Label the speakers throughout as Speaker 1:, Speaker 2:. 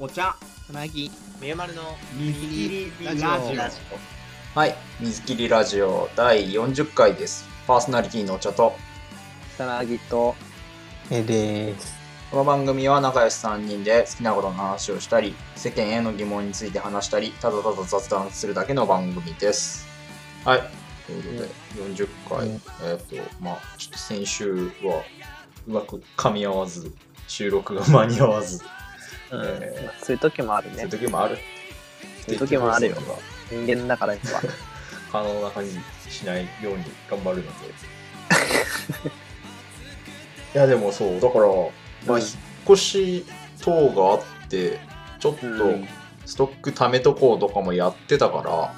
Speaker 1: お茶。
Speaker 2: つなぎ。
Speaker 3: みゆまるの
Speaker 1: 水切りラジオ。
Speaker 2: ラジ
Speaker 4: はい、水切りラジオ第40回です。パーソナリティのお茶と、
Speaker 2: つなぎと。えです。
Speaker 4: この番組は仲良し3人で好きなことの話をしたり、世間への疑問について話したり、ただただ雑談するだけの番組です。はい、ということで、40回、
Speaker 2: うん。
Speaker 4: えっ、と、まあちょっと先週はうまく噛み合わず、収録が間に合わず、
Speaker 2: うん。
Speaker 4: え
Speaker 2: そういう時もあるね。
Speaker 4: そういう時もある。
Speaker 2: そういう時もあるよ。人間だからやっぱ。
Speaker 4: 可能な限りしないように頑張るので。いやでもそう、だから、まあ、
Speaker 2: うん
Speaker 4: 引っ越し等があって、ちょっと
Speaker 2: うん。
Speaker 4: ストック貯めとこうとかもやってたから、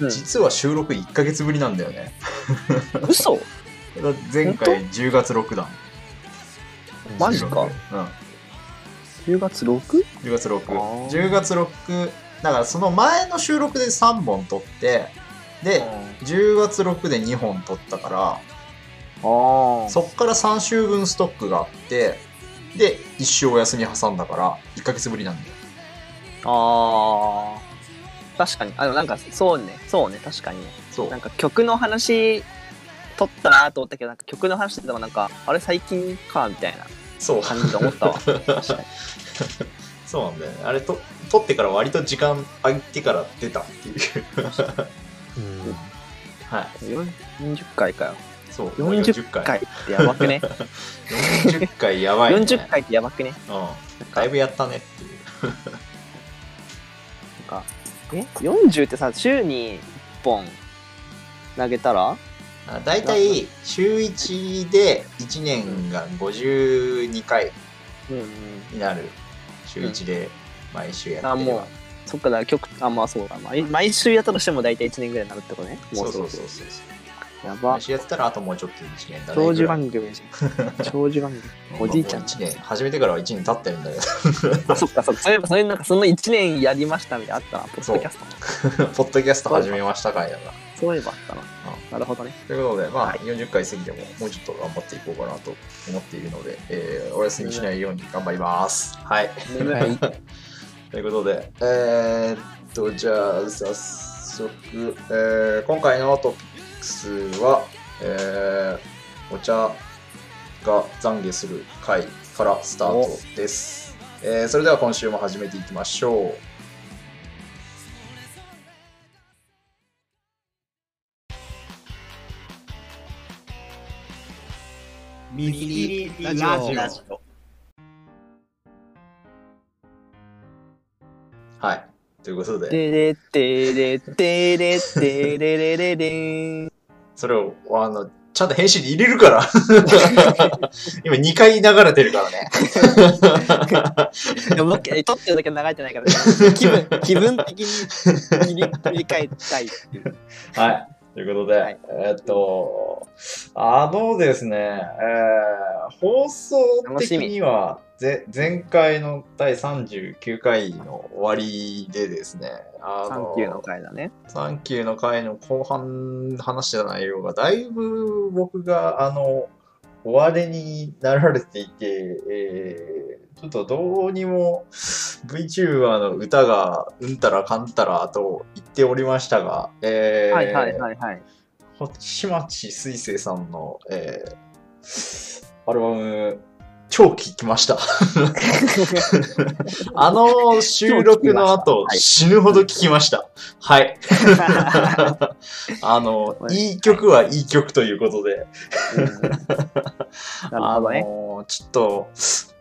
Speaker 2: うん。
Speaker 4: 実は収録1ヶ月ぶりなんだよね。
Speaker 2: 嘘？
Speaker 4: 前回10月6弾。
Speaker 2: マジか。
Speaker 4: うん。
Speaker 2: 10月 6?
Speaker 4: 10月6。
Speaker 2: ー。
Speaker 4: 10月6、だからその前の収録で3本撮って、で、10月6で2本撮ったから、
Speaker 2: ああ
Speaker 4: そっから3週分ストックがあって、で、1週お休み挟んだから、1ヶ月ぶりなんだよ。
Speaker 2: あー。確かに。あでもなんかそうね。そうね。確かにね。
Speaker 4: そう。
Speaker 2: な。んか曲の話取ったなと思ったけどなんか曲の話しててもなんかあれ最近かみたいな
Speaker 4: そう。
Speaker 2: 感じで思ったわ 確かに
Speaker 4: そうなんだよね。あれと、撮ってから割と時間空いてから出たっていう。はい。
Speaker 2: 40回かよ
Speaker 4: そう。
Speaker 2: 40回ってやばくね
Speaker 4: ？40回やばい、ね。
Speaker 2: 40回ってやばくね？
Speaker 4: うん。だいぶやったねっていう。
Speaker 2: なんかえ？40ってさ週に1本投げたら？
Speaker 4: あだいたい週1で1年が52回になる。週1で毎週やって
Speaker 2: あもうそっかだ曲あまあそうだ。毎毎週やったとしても大体1年ぐらいになるってことね。も
Speaker 4: そうそう
Speaker 2: そ
Speaker 4: そうそう。
Speaker 2: やば。
Speaker 4: 毎週やってたらあともうちょっと1年だね。
Speaker 2: 長寿番組 長寿番組。おじいちゃん
Speaker 4: 1年、始めてからは1年経ってるんだけど。
Speaker 2: あそっかそっか。そういえばそれなんかその1年やりましたみたいなのあったなポッドキャストも。
Speaker 4: ポッドキャスト始めました回だから。
Speaker 2: そういえばあったななるほどね
Speaker 4: ということで、まあ、
Speaker 2: はい
Speaker 4: 40回過ぎてももうちょっと頑張っていこうかなと思っているので、えーお休みしないように頑張ります。はい。
Speaker 2: 眠い
Speaker 4: ということで、えー、っと、じゃあ、早速、えー今回のトピックスは、えーお茶が懺悔する回からスタートです。えーそれでは今週も始めていきましょう。
Speaker 1: 水切りラジオ
Speaker 2: ラジオ
Speaker 4: はい。ということで、
Speaker 2: でれってれってれってれれれれん
Speaker 4: それを、あの、ちゃんと編集に入れるから。今2回流れてるからね。
Speaker 2: でも僕撮ってるだけ流れてないから気分気分的に切り替えたい
Speaker 4: はい。ということで、
Speaker 2: はい。
Speaker 4: えーっと、あのですね、えー放送的には、ぜ前回の第39回の終わりでですね、あ
Speaker 2: サンキューの回だね。
Speaker 4: サンキューの回の後半話した内容がだいぶ僕があの終わりになられていて、えーちょっとどうにも VTuber の歌がうんたらかんたらと言っておりましたが、えー
Speaker 2: はいはいはいはい。
Speaker 4: 星町水星さんの、えーアルバム超聴きました。あの収録の後、
Speaker 2: はい
Speaker 4: 死ぬほど聴きました。はい。あの、
Speaker 2: はい
Speaker 4: いい曲はいい曲ということで、あのちょっと、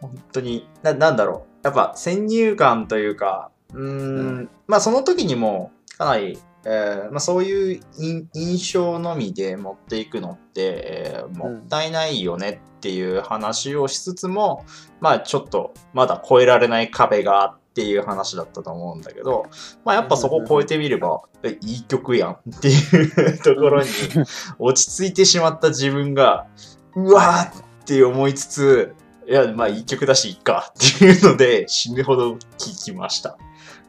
Speaker 4: 本当に、ななんだろう。やっぱ先入観というか、うんまあその時にも、かなり、えーまあ、そういう印印象のみで持っていくのって、えーもったいないよねっていう話をしつつも、まあちょっとまだ越えられない壁がっていう話だったと思うんだけど、まあやっぱそこを超えてみれば、えいい曲やんっていうところに 落ち着いてしまった自分が、うわーって思いつつ、いや、まあいい曲だし、いっかっていうので、死ぬほど聴きました。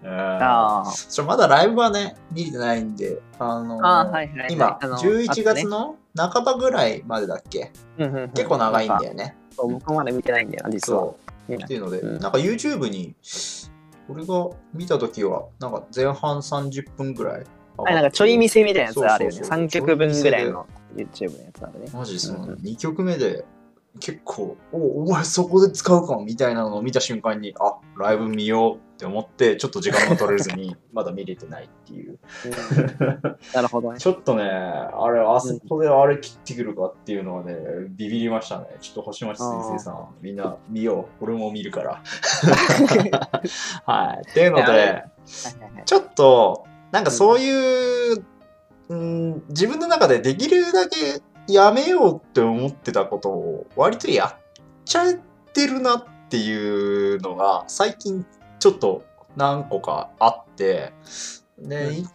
Speaker 4: うん。
Speaker 2: あー。
Speaker 4: ちょまだライブはね、見れてないんで、あのー
Speaker 2: はいはいはい。
Speaker 4: 今、
Speaker 2: あの
Speaker 4: 11月の半ばぐらいまでだっけ？
Speaker 2: うんうんうん。
Speaker 4: 結構長いんだよね。
Speaker 2: そう僕まだ見てないんだよな実は。
Speaker 4: そう。っていうので、
Speaker 2: うん。
Speaker 4: なんか YouTube に俺が見たときは、なんか前半30分ぐらい。
Speaker 2: あれなんかちょい見せみたいなやつあるよね。
Speaker 4: そうそうそう。
Speaker 2: 3曲分ぐらいの YouTube のやつあるね。
Speaker 4: マジその
Speaker 2: うんうん。
Speaker 4: 2曲目で結構、おお前そこで使うかもみたいなのを見た瞬間に、あライブ見ようって思って、ちょっと時間が取れずに、まだ見れてないっていう。
Speaker 2: う んなるほどね。
Speaker 4: ちょっとね、あれ、あそこであれ切ってくるかっていうのはね、ビビりましたね。ちょっと星町先生さん、みんな見よう。俺も見るから。はい。っていうので、ちょっと、なんかそういう、うん、自分の中でできるだけやめようって思ってたことを割とやっちゃってるなっていうのが最近ちょっと何個かあって、で、い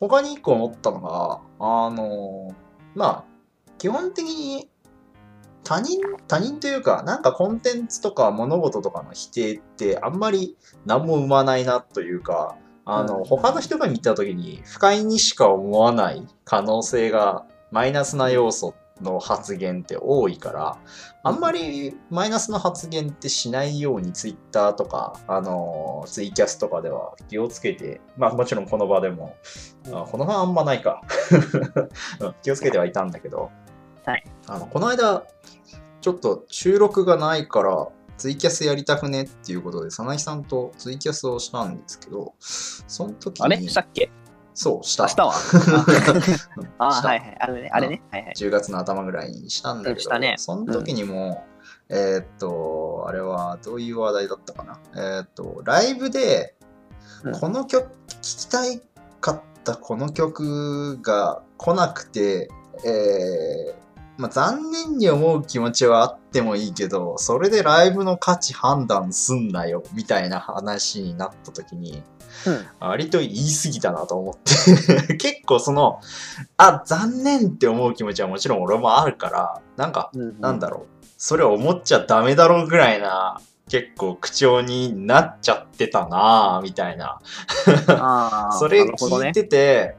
Speaker 4: 他に一個思ったのが、あの、まあ、基本的に他人、他人というか、なんかコンテンツとか物事とかの否定ってあんまり何も生まないなというか、あの、
Speaker 2: うん。
Speaker 4: 他の人が見たときに不快にしか思わない可能性がマイナスな要素の発言って多いから、あんまりマイナスの発言ってしないようにツイッターとか、あの、ツイキャスとかでは気をつけて、まあもちろんこの場でも、あこの場はあんまないか。うん気をつけてはいたんだけど、
Speaker 2: はい。
Speaker 4: あのこの間、ちょっと収録がないから、ツイキャスやりたくねっていうことで、早苗さんとツイキャスをしたんですけど、その時に、
Speaker 2: あれ？したっけ？
Speaker 4: そう、した。
Speaker 2: 明日はあ
Speaker 4: した
Speaker 2: はいはい。あれね、あれね。はいはい。
Speaker 4: 10月の頭ぐらいにしたんだけど、
Speaker 2: したね
Speaker 4: その時にも、えーっと、あれはどういう話題だったかな？えーっと、ライブで
Speaker 2: うん、
Speaker 4: この曲、聴きたいかったこの曲が来なくて、えーまあ、残念に思う気持ちはあってもいいけど、それでライブの価値判断すんなよ、みたいな話になった時に、割と言い過ぎたなと思って。結構そのあ残念って思う気持ちはもちろん俺もあるからなんか
Speaker 2: うん
Speaker 4: なんだろう。それ思っちゃダメだろうぐらいな結構口調になっちゃってたなぁみたいな。それ聞いてて、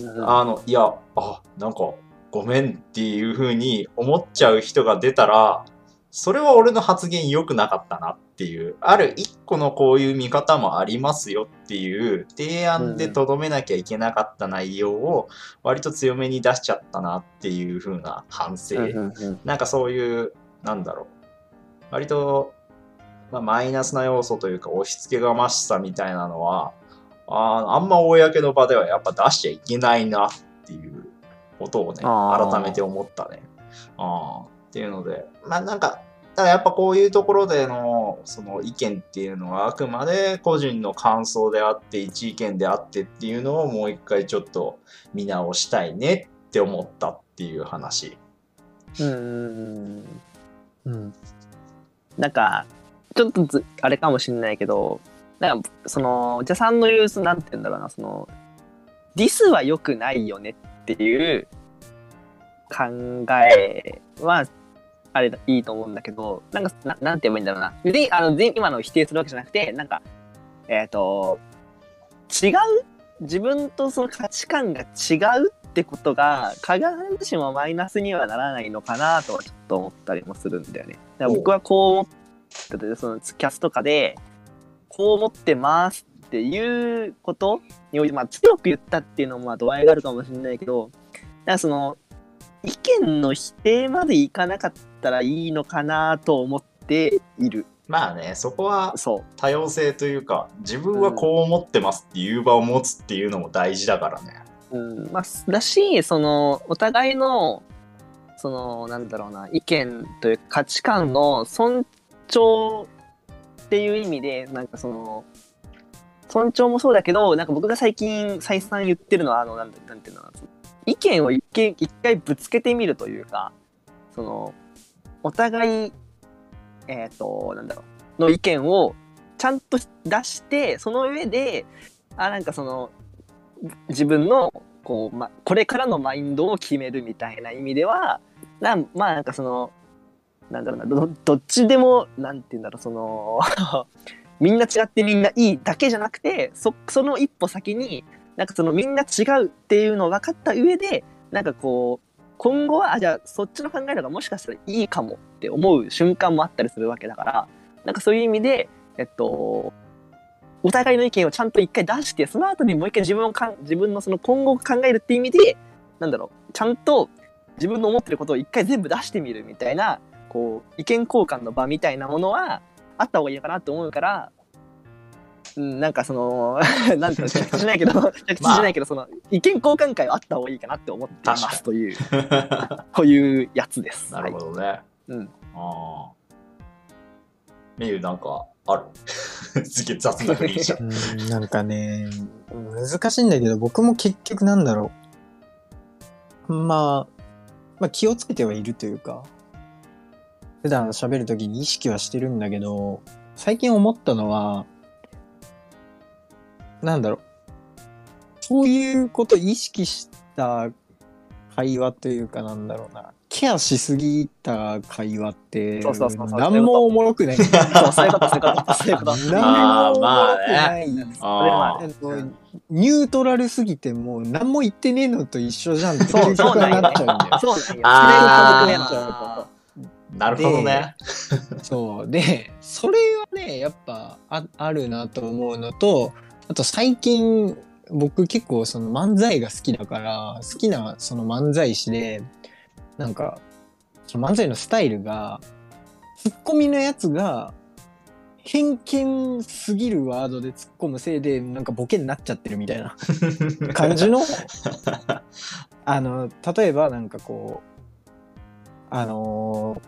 Speaker 2: うん。
Speaker 4: あのいやあなんかごめんっていう風に思っちゃう人が出たらそれは俺の発言良くなかったなっていう、ある一個のこういう見方もありますよっていう提案でとどめなきゃいけなかった内容を割と強めに出しちゃったなっていう風な反省。なんかそういう、なんだろう。割と、まあ、マイナスな要素というか押し付けがましさみたいなのは、あーあんま公の場ではやっぱ出しちゃいけないなっていうことをね、改めて思ったね。あーっていうので、まあなんか、ただやっぱこういうところでのその意見っていうのはあくまで個人の感想であって一意見であってっていうのをもう一回ちょっと見直したいねって思ったっていう話。
Speaker 2: うんうんうんなんか、ちょっとずあれかもしれないけど、なんか、その、お茶さんの言う、なんて言うんだろうな、その、ディスは良くないよねっていう考えは、あれだ、いいと思うんだけど、なんか、ななんて言えばいいんだろうな。別に、あの、今の否定するわけじゃなくて、なんか、えっ、と、違う自分とその価値観が違うってことが必ずしもマイナスにはならないのかなとはちょっと思ったりもするんだよね。だから僕はこう思っててそのキャスとかでこう思ってますっていうことにおいて、まあ、強く言ったっていうのもまあ度合いがあるかもしれないけどなんかその意見の否定までいかなかったらいいのかなと思っている。
Speaker 4: まあね、そこは
Speaker 2: そう
Speaker 4: 多様性というか、自分はこう思ってますっていう場を持つっていうのも大事だからね。
Speaker 2: うんまあ、だしそのお互いのそのなんだろうな意見というか価値観の尊重っていう意味でなんかその尊重もそうだけどなんか僕が最近再三言ってるのはあのなんだなんていうのかな意見を一見一回ぶつけてみるというかそのお互いえっ、ーとなんだろうの意見をちゃんと出してその上であなんかその自分のこう、ま、これからのマインドを決めるみたいな意味ではなまあなんかそのなんだろうなどどっちでもなんて言うんだろうそのみんな違ってみんないいだけじゃなくてそその一歩先になんかそのみんな違うっていうのを分かった上でなんかこう今後はあじゃあそっちの考えのがもしかしたらいいかもって思う瞬間もあったりするわけだからなんかそういう意味でえっとお互いの意見をちゃんと一回出してその後にもう一回自分をかん自分のその今後を考えるっていう意味でなんだろうちゃんと自分の思ってることを一回全部出してみるみたいなこう意見交換の場みたいなものはあった方がいいのかなと思うから、うん、なんかその なんていうの着地しないけど着地しないけど、その意見交換会はあった方がいいかなって思ってますという こういうやつです。
Speaker 4: なるほどね。
Speaker 2: うん
Speaker 4: ああ。メユなんかある？すげえ雑なフリーじゃん
Speaker 3: なんかね、難しいんだけど、僕も結局なんだろう。まあ、まあ気をつけてはいるというか、普段喋るときに意識はしてるんだけど、最近思ったのは、なんだろう。そういうこと意識した会話というかなんだろうな。ケアしすぎた会話って、
Speaker 2: そうそうそうそう
Speaker 3: 何もおもろくない。
Speaker 2: そうそういうことそういうことそういうこと。
Speaker 3: 何もおもろくない。
Speaker 2: それは
Speaker 4: あ
Speaker 3: あのニュートラルすぎてもう何も言ってねえのと一緒じゃんって
Speaker 2: そう
Speaker 3: 結局はなっちゃうんだよ。
Speaker 2: そうなんそれが家族のや
Speaker 4: あ。なるほどね。
Speaker 3: そうでそれはねやっぱああるなと思うのとあと最近僕結構その漫才が好きだから好きなその漫才師でなんかその漫才のスタイルがツッコミのやつが偏見すぎるワードで突っ込むせいでなんかボケになっちゃってるみたいな 感じのあの例えばなんかこうあの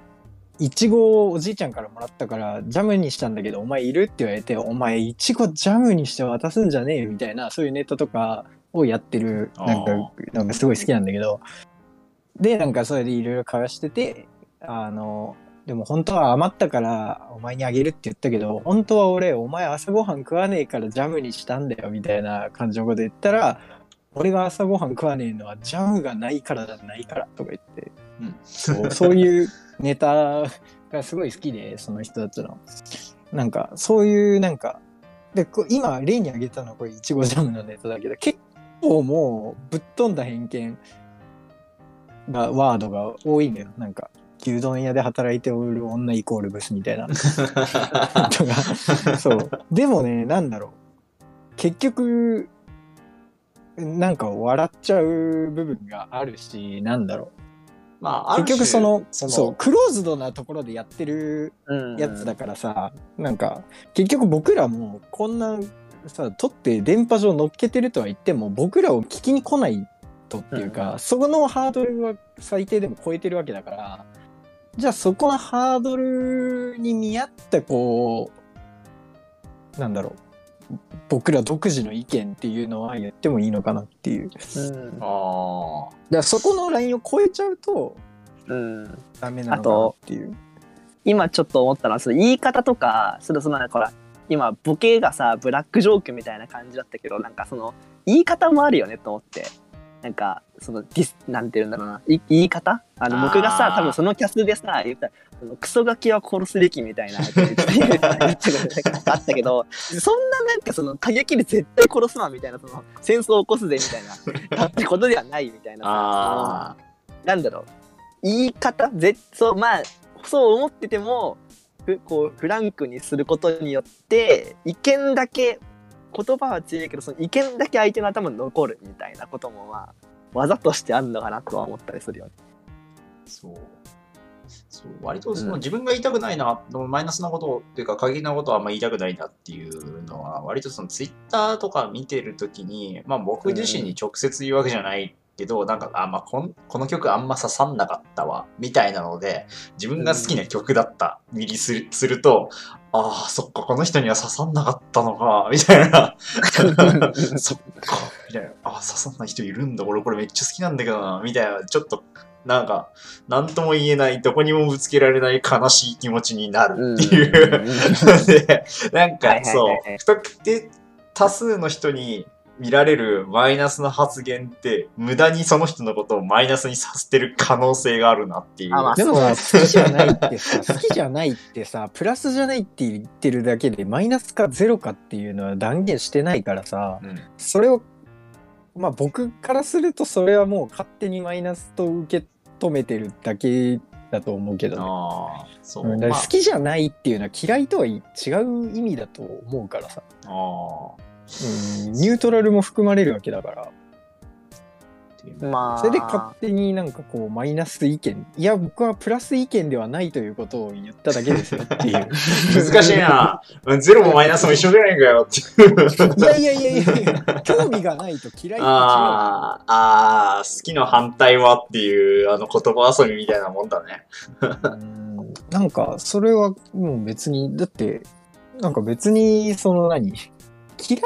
Speaker 3: いちごをおじいちゃんからもらったからジャムにしたんだけどお前いるって言われてお前いちごジャムにして渡すんじゃねえよみたいなそういうネタとかをやってるなんか
Speaker 4: あ
Speaker 3: なんかすごい好きなんだけど。でなんかそれでいろいろ交わしててあのでも本当は余ったからお前にあげるって言ったけど本当は俺お前朝ごはん食わねえからジャムにしたんだよみたいな感じのこと言ったら俺が朝ごはん食わねえのはジャムがないからじゃないからとか言って
Speaker 4: うん。
Speaker 3: そうそういうネタがすごい好きでその人たちの。なんかそういうなんかでこ今例に挙げたのはこれいちごジャムのネタだけど結構もうぶっ飛んだ偏見がワードが多いんだよ。なんか牛丼屋で働いておる女イコールブスみたいな。とか。そう。でもねなんだろう。結局なんか笑っちゃう部分があるしなんだろう。
Speaker 4: まあ、
Speaker 3: 結局その
Speaker 4: その
Speaker 3: そうクローズドなところでやってる
Speaker 2: うん。
Speaker 3: やつだからさ、なんか結局僕らもこんなさ撮って電波上乗っけてるとは言っても僕らを聞きに来ないとっていうか、
Speaker 2: うん。
Speaker 3: そこのハードルは最低でも超えてるわけだからじゃあそこのハードルに見合ったこうなんだろう僕ら独自の意見っていうのは言ってもいいのかなっていう。だか
Speaker 2: うん。
Speaker 4: あ
Speaker 3: らそこのラインを超えちゃうと
Speaker 2: うん。
Speaker 3: ダメなのかなっていう。
Speaker 2: 今ちょっと思ったのはその言い方とかそれそのなんかほら今ボケがさブラックジョークみたいな感じだったけどなんかその言い方もあるよねと思って。なんかそのディスなんて言うんだろうな。い言い方？あの僕がさ多分そのキャスでさ言ったらクソガキは殺すべきみたいな 言あったけどそんななんかその過激で絶対殺すわみたいなその戦争を起こすぜみたいなだってことではないみたいななんだろう。言い方？ぜそうまあそう思っててもふこうフランクにすることによって意見だけ言葉は強いけどその意見だけ相手の頭に残るみたいなこともまあ技としてあるのかなとは思ったりするよね。
Speaker 4: そう。そう割とその自分が言いたくないな、マイナスなことっていうか過激なことはあんま言いたくないなっていうのは割とそのツイッターとか見てるときに、まあ僕自身に直接言うわけじゃないけど、なんかあ、まあこんこの曲あんま刺さんなかったわみたいなので自分が好きな曲だったにりするすると、ああ、そっか、この人には刺さんなかったのか、みたいな。そっか、みたいな。あ、刺さんない人いるんだ。俺これめっちゃ好きなんだけどな、みたいな。ちょっと、なんか、なんとも言えない、どこにもぶつけられない悲しい気持ちになるっていう。で、なんかそう
Speaker 2: はい、
Speaker 4: 不特定多数の人に見られるマイナスの発言って、無駄にその人のことをマイナスにさせてる可能性があるなっていう。
Speaker 2: あまあ
Speaker 3: でもさ、好きじゃないってさ、好きじゃないってさ、プラスじゃないって言ってるだけで、マイナスかゼロかっていうのは断言してないからさ、
Speaker 4: うん
Speaker 3: それを、まあ僕からするとそれはもう勝手にマイナスと受け止めてるだけだと思うけどね、
Speaker 4: ああ、そう。
Speaker 3: うんだか
Speaker 4: まあ
Speaker 3: ら好きじゃないっていうのは嫌いとは違う意味だと思うからさ、
Speaker 4: ああ
Speaker 3: うん、ニュートラルも含まれるわけだから
Speaker 4: っていう
Speaker 2: まあ。
Speaker 3: それで勝手になんかこうマイナス意見。いや僕はプラス意見ではないということを言っただけですよっていう。
Speaker 4: 難しいな。うんゼロもマイナスも一緒じゃないかよって。いう。
Speaker 3: いやいやいやいや興味がないと嫌い
Speaker 4: ああ、好きの反対はっていうあの言葉遊びみたいなもんだね。
Speaker 3: うん。なんかそれはもう別にだってなんか別にその何？嫌い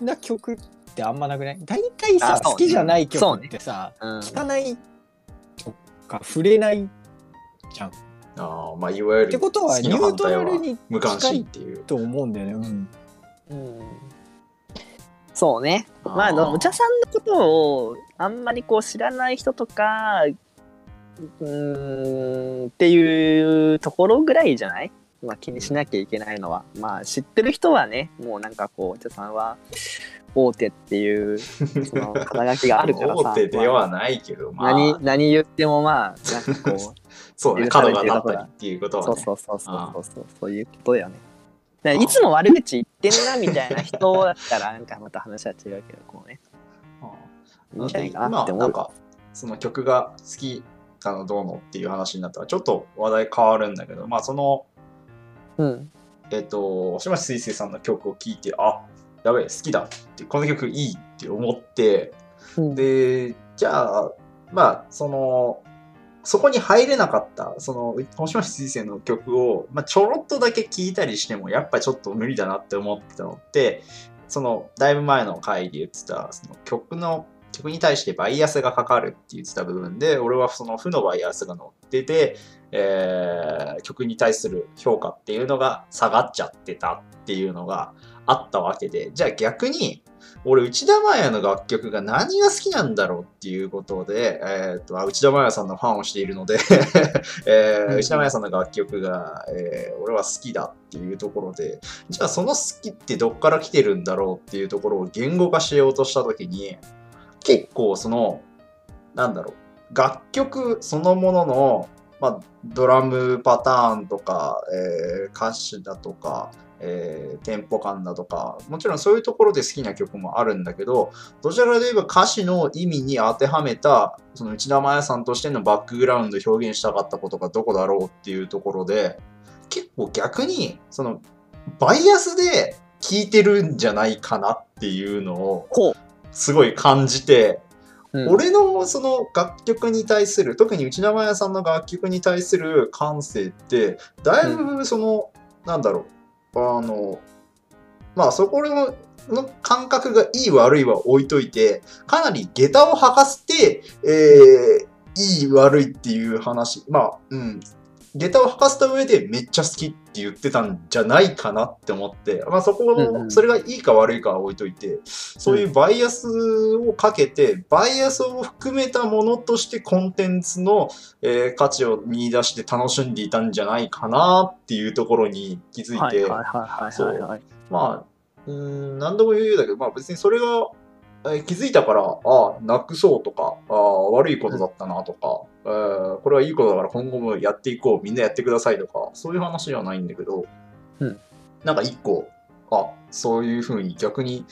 Speaker 3: な曲ってあんまなくない？大体さ、
Speaker 2: ね
Speaker 3: 好きじゃない曲ってさ、
Speaker 2: うん
Speaker 3: 聴かないとか触れないじゃん。っ
Speaker 4: ああ、まあいわゆる
Speaker 3: てことはニュートラルに
Speaker 4: 無関
Speaker 3: 近い
Speaker 4: 心っていう。
Speaker 3: と思うんだよね。うん
Speaker 2: うんそうね。まあ、お茶さんのことをあんまりこう知らない人とか、うーん、っていうところぐらいじゃない？まあ気にしなきゃいけないのは。まあ知ってる人はね、もうなんかこう、お茶さんは大手っていう、その肩書きがあるからさ。
Speaker 4: 大手で
Speaker 2: まあ
Speaker 4: はないけど、まあ、
Speaker 2: 何、何言ってもまあ、なんかこう、
Speaker 4: そうね、角が立ったりっていうことはね。
Speaker 2: そうそうそうそうそうそう、いうことだよね。いつも悪口言ってんなみたいな人だったら、なんかまた話は違うけど、こうね。
Speaker 4: あ
Speaker 2: いいんじゃないかな
Speaker 4: 今
Speaker 2: って思う。
Speaker 4: なんかその曲が好きなのどうのっていう話になったらちょっと話題変わるんだけどまあその
Speaker 2: うん。
Speaker 4: えっ、と星町水星さんの曲を聴いてあやべえ好きだってこの曲いいって思って
Speaker 2: うん。
Speaker 4: でじゃあまあそのそこに入れなかったその星町水星の曲を、まあ、ちょろっとだけ聴いたりしてもやっぱちょっと無理だなって思ってたのってそのだいぶ前の回で言ってたその曲の曲に対してバイアスがかかるって言ってた部分で俺はその負のバイアスが乗ってて、えー曲に対する評価っていうのが下がっちゃってたっていうのがあったわけでじゃあ逆に俺内田真礼の楽曲が何が好きなんだろうっていうことで、えー、とあ内田真礼さんのファンをしているので、えー
Speaker 3: うん
Speaker 4: 内田真礼さんの楽曲が、えー俺は好きだっていうところでじゃあその好きってどっから来てるんだろうっていうところを言語化しようとした時に結構そのなんだろう楽曲そのものの、まあ、ドラムパターンとか、えー歌詞だとか、えーテンポ感だとかもちろんそういうところで好きな曲もあるんだけどどちらかといえば歌詞の意味に当てはめたその内田真礼さんとしてのバックグラウンド表現したかったことがどこだろうっていうところで結構逆にそのバイアスで聴いてるんじゃないかなっていうのを
Speaker 2: こ
Speaker 4: すごい感じて、
Speaker 2: う。うん、
Speaker 4: 俺のその楽曲に対する特に内田真礼さんの楽曲に対する感性ってだいぶその、なんだろうあのまあそこの感覚がいい悪いは置いといてかなり下駄を履かせて、えーいい悪いっていう話。まあうん。下駄を履かせた上でめっちゃ好きって言ってたんじゃないかなって思って、まあ、そこのそれがいいか悪いかは置いといてそういうバイアスをかけて、バイアスを含めたものとしてコンテンツの、えー価値を見出して楽しんでいたんじゃないかなっていうところに気づいて、
Speaker 2: はいはいはいはいはいはい。
Speaker 4: まあ、うーん、何度も言うようだけど、まあ別にそれが、えー気づいたから、ああ、なくそうとか、ああ、悪いことだったなとか、えーこれはいいことだから今後もやっていこう、みんなやってくださいとか、そういう話ではないんだけど、
Speaker 2: うん
Speaker 4: なんか一個、あ、そういうふうに逆に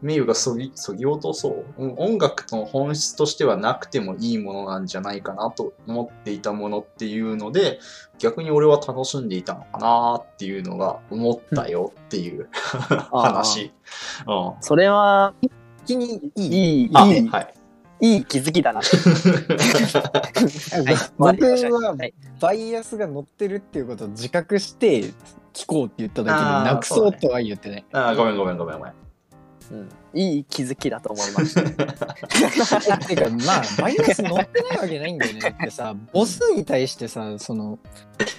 Speaker 4: 名誉がそぎ、そぎ落とそう。うん音楽の本質としてはなくてもいいものなんじゃないかなと思っていたものっていうので、逆に俺は楽しんでいたのかなっていうのが思ったよっていう、話。うん。
Speaker 2: それは、
Speaker 3: 一気にいい。
Speaker 2: いい、
Speaker 4: あ、
Speaker 2: いい、
Speaker 4: はい。
Speaker 2: いい気づきだな。はい
Speaker 3: 僕は
Speaker 2: はい
Speaker 3: バイアスが乗ってるっていうことを自覚して聞こうって言っただけで
Speaker 4: あー
Speaker 3: なくそうとは言ってない。
Speaker 4: あーごめんごめんごめんごめん。
Speaker 2: うんいい気づきだと思いました。
Speaker 3: てかまあバイアス乗ってないわけないんだよね。だってさ ボスに対してさその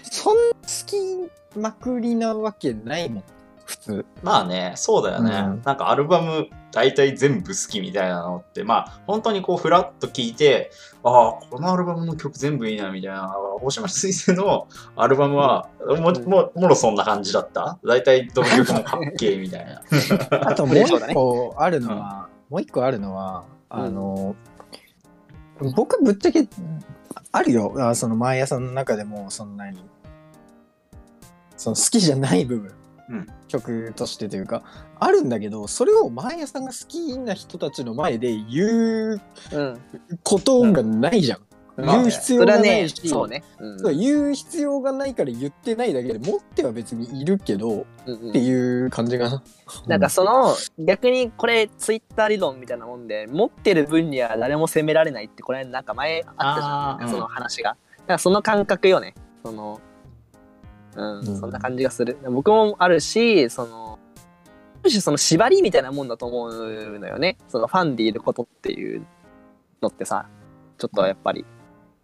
Speaker 3: そんな好きまくりなわけないもん普通。
Speaker 4: まあね、そうだよね。
Speaker 3: うん。
Speaker 4: なんかアルバム大体全部好きみたいなのって、まあ本当にこうフラッと聞いて、ああ、このアルバムの曲全部いいなみたいな、星町水星のアルバムは、も
Speaker 2: うん。
Speaker 4: ももろそんな感じだった？大体どの曲もかっけえみたいな。
Speaker 3: あともう一個あるのは、もう一個あるのはあの、僕ぶっちゃけあるよ。あその毎朝の中でもそんなに。その好きじゃない部分、
Speaker 4: うん
Speaker 3: 曲としてというかあるんだけどそれを毎朝が好きな人たちの前で言う
Speaker 2: うん。
Speaker 3: ことがないじゃん、
Speaker 2: うん
Speaker 3: 言う必要
Speaker 2: それはね、
Speaker 3: がないし、
Speaker 2: そうね。うん
Speaker 3: そう言う必要がないから言ってないだけで持っては別にいるけど
Speaker 2: うんうん
Speaker 3: っていう感じがな。
Speaker 2: なんかその、逆にこれツイッター理論みたいなもんで、持ってる分には誰も責められないって、これなんか前あったじゃん。
Speaker 4: あー
Speaker 2: その話が。だからその感覚よね。その、うん、
Speaker 3: うん
Speaker 2: そんな感じがする。僕もあるし、その、ある種その縛りみたいなもんだと思うのよね。そのファンでいることっていうのってさ、ちょっとやっぱり、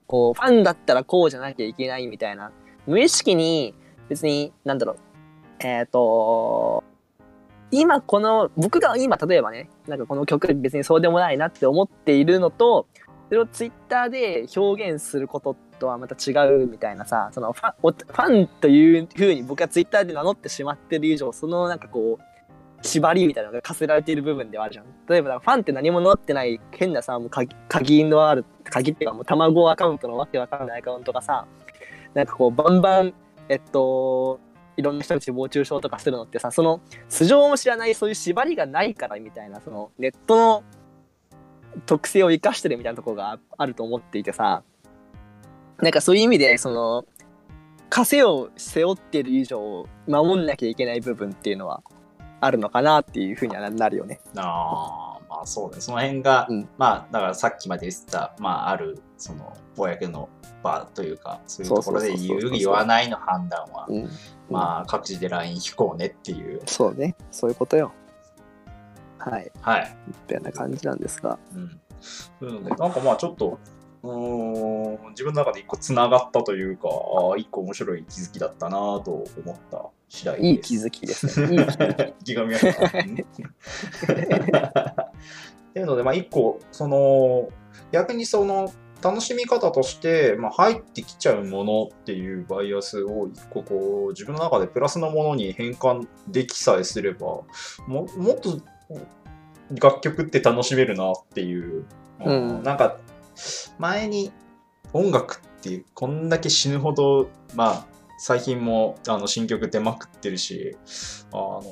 Speaker 2: こう、ファンだったらこうじゃなきゃいけないみたいな、無意識に別に、なんだろう、えっ、と、今この、僕が今例えばね、なんかこの曲別にそうでもないなって思っているのと、それをツイッターで表現することとはまた違うみたいなさ、そのファンおファンというふうに僕はツイッターで名乗ってしまってる以上、そのなんかこう、縛りみたいなのが課せられている部分ではあるじゃん。例えばファンって何も載ってない変なさ、もう鍵鍵のある、鍵っていうかもう卵アカウントのわけわかんないアカウントがさ、なんかこうバンバン、えっと、いろんな人に誹謗中傷とかするのってさ、その素性も知らないそういう縛りがないからみたいな、そのネットの特性を生かしてるみたいなとこがあると思っていてさ、なんかそういう意味で、その、枷を背負っている以上、守んなきゃいけない部分っていうのはあるのかなっていうふうにはなるよね。
Speaker 4: ああ、まあそうね。その辺が、
Speaker 2: うん
Speaker 4: まあだからさっきまで言ってた、まあある、その、公の場というか、そういうところで言う言わないの判断は、
Speaker 2: うん。
Speaker 4: まあ各自で LINE 引こうねっていう。
Speaker 2: そうね。そういうことよ。はい。
Speaker 4: はい。
Speaker 2: みたいな感じなんですが。
Speaker 4: うん。そういうので、なんかまあちょっと、うーん自分の中で一個つながったというか、一個面白い気づきだったなぁと思った次第です。
Speaker 2: いい気づきですね。いい気
Speaker 4: が見えた。うん っていうので、まあ、一個、その、逆にその、楽しみ方として、まあ、入ってきちゃうものっていうバイアスを一個こう自分の中でプラスのものに変換できさえすればももっと楽曲って楽しめるなっていう、
Speaker 2: うん
Speaker 4: なんか前に音楽っていうこんだけ死ぬほどまあ最近もあの新曲出まくってるしあの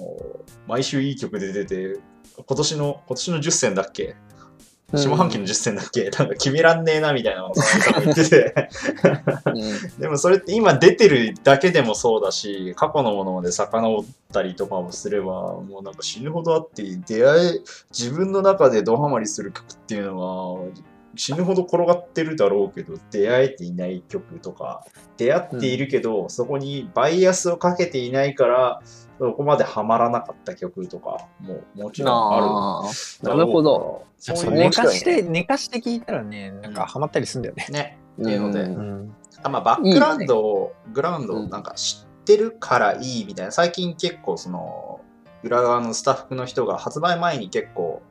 Speaker 4: 毎週いい曲で出て今年の今年の10選だっけ？下半期の10選だっけ、なんか決めらんねえなみたいなのを 言ってて。
Speaker 2: うん。
Speaker 4: でもそれって今出てるだけでもそうだし過去のものまで遡ったりとかもすればもうなんか死ぬほどあって出会い自分の中でドハマりする曲っていうのは死ぬほど転がってるだろうけど出会えていない曲とか出会っているけど、そこにバイアスをかけていないからそこまでハマらなかった曲とかももちろんある。
Speaker 2: なるほど。
Speaker 4: そう
Speaker 3: 寝かして、寝かして聞いたらね、なんかハマったりするんだよね。
Speaker 4: ねっていうので、
Speaker 2: うん。
Speaker 4: あまあ、バックグラウンドを、グラウンドをなんか知ってるからいいみたいな、最近結構その、裏側のスタッフの人が発売前に結構、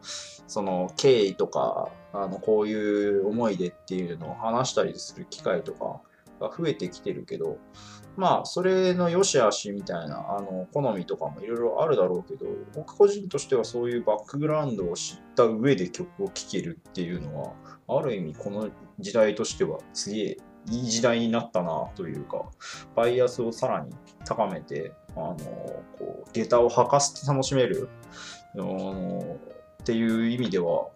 Speaker 4: その経緯とか、あのこういう思いでっていうのを話したりする機会とかが増えてきてるけど、まあ、それの良し悪しみたいな、あの、好みとかもいろいろあるだろうけど、僕個人としてはそういうバックグラウンドを知った上で曲を聴けるっていうのは、ある意味この時代としてはすげえいい時代になったなというか、バイアスをさらに高めて、あの、こう、下駄を履かせて楽しめる、あの、っていう意味では、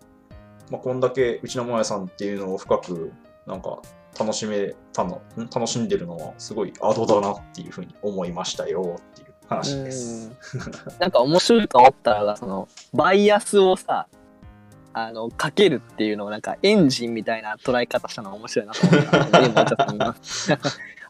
Speaker 4: まあ、こんだけうちのもやさんっていうのを深く、なんか、楽しめたの、ん？楽しんでるのはすごいアドだなっていうふうに思いましたよっていう話です。
Speaker 2: なんか面白いと思ったのが、その、バイアスをさ、あの、かけるっていうのをなんかエンジンみたいな捉え方したのが面白いなと思った。今ちょっと思います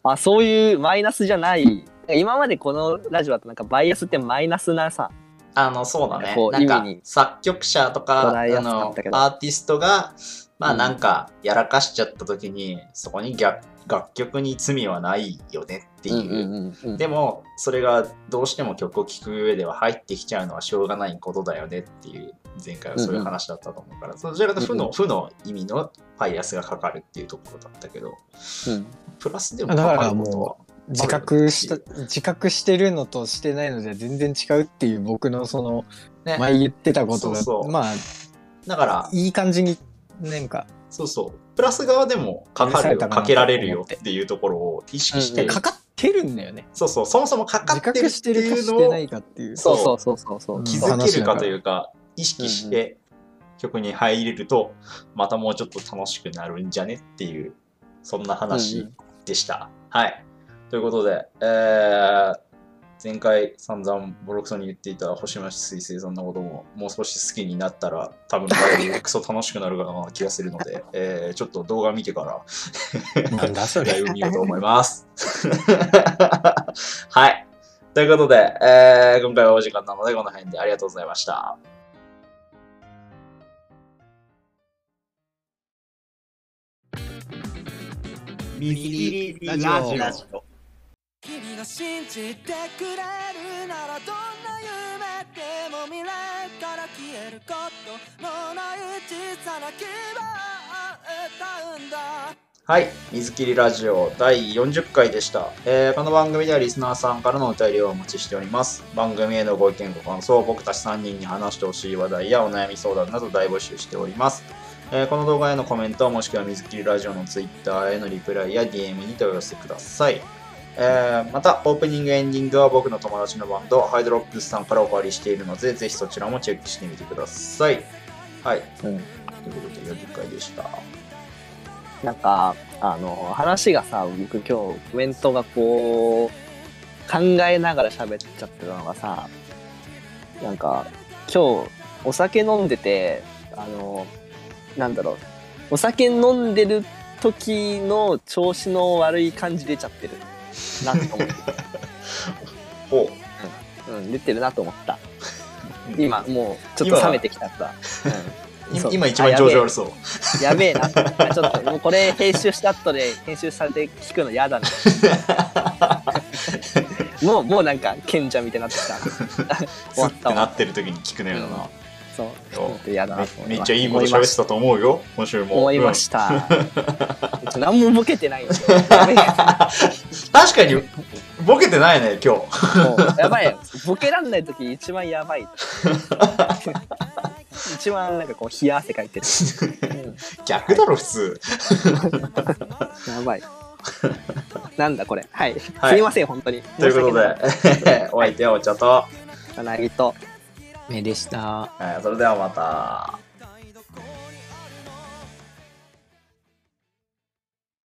Speaker 2: あ、そういうマイナスじゃない。今までこのラジオだとなんかバイアスってマイナスなさ、
Speaker 4: あの、そうだね。なんか
Speaker 2: 意味に、
Speaker 4: 作曲者とか、あのアーティストが、まあ
Speaker 2: うん。
Speaker 4: なんか、やらかしちゃった時に、そこに逆楽曲に罪はないよねっていう。でも、それがどうしても曲を聴く上では入ってきちゃうのはしょうがないことだよねっていう、前回はそういう話だったと思うから、そちらかというと負の、負の意味のバイアスがかかるっていうところだったけど、
Speaker 2: うん。
Speaker 4: プラスでもかかることは。
Speaker 3: 自覚した、自覚してるのとしてないので全然違うっていう僕のその、
Speaker 4: ね、
Speaker 3: 前言ってたことが、
Speaker 4: そうそう
Speaker 3: まあ、
Speaker 4: だから、
Speaker 3: いい感じに、なんか、
Speaker 4: そうそう。プラス側でもかかる
Speaker 3: か
Speaker 4: けられるよ
Speaker 3: って
Speaker 4: いうところを意識して、
Speaker 2: うん
Speaker 3: かかってるんだよね。
Speaker 4: そうそう、そもそもかか
Speaker 3: 自
Speaker 4: ってるっ
Speaker 3: て
Speaker 4: いうのを
Speaker 3: ないかっていう。
Speaker 2: そうそうそうそうそう。
Speaker 3: うん
Speaker 4: 気づけるかというか、意識して曲に入れると、またもうちょっと楽しくなるんじゃねっていう、そんな話でした。はい。ということで、えー、前回散々ボロクソに言っていた星町水星さんのことももう少し好きになったら多分だいぶクソ楽しくなるかな気がするので、えー、ちょっと動画見てから
Speaker 3: なんだそれ。
Speaker 4: ライブ見ようと思います。はい。ということで、えー今回はお時間なのでこの辺でありがとうございました。
Speaker 1: ミリラジオ
Speaker 2: ラジオ
Speaker 5: 君が信じてくれるならどんな夢でも未来から消えることのない小さな希望を歌うんだ
Speaker 4: はい。水切りラジオ第40回でした、えーこの番組ではリスナーさんからのお便りをお待ちしております。番組へのご意見ご感想、僕たち3人に話してほしい話題やお悩み相談など大募集しております。えーこの動画へのコメントもしくは水切りラジオの Twitter へのリプライや DM に問い合わせください。えーまた、オープニングエンディングは僕の友達のバンド、ハイドロップスさんからお借りしているので、ぜひそちらもチェックしてみてください。はい。
Speaker 2: うん
Speaker 4: ということで、40回でした。
Speaker 2: なんか、あの、話がさ、僕今日コメントがこう、考えながら喋っちゃってたのがさ、なんか、今日、お酒飲んでて、あの、なんだろう、お酒飲んでる時の調子の悪い感じ出ちゃってるなと思って、
Speaker 4: ほう。
Speaker 2: うん、出てるなと思った。今、もう、ちょっと冷めてきたさ。うん、
Speaker 4: 今一番調子悪そう。
Speaker 2: やべえな。ちょっともうこれ編集した後で編集されて聞くの嫌だな。もうもうなんか賢者みたいになってきた。終わった
Speaker 4: なってる時に聞くのよな。
Speaker 2: そう。ちょっと嫌だな
Speaker 4: めめっちゃいいこと喋ってたと思うよ、今週も。
Speaker 2: 思いま
Speaker 4: うん
Speaker 2: した。何もボケてない
Speaker 4: 確かに、ボケてないね、今日。
Speaker 2: もうやばいよ。ボケらんない時一番やばい。一番なんかこう冷や汗かいてる。うん
Speaker 4: 逆だろ、普通。
Speaker 2: やばい。なんだこれ。はい。
Speaker 4: はい
Speaker 2: すいません、本当に。
Speaker 4: ということで、お相手はお茶と、
Speaker 2: 訳ない。なぎと。
Speaker 3: 目でした。
Speaker 4: はいそれではまた。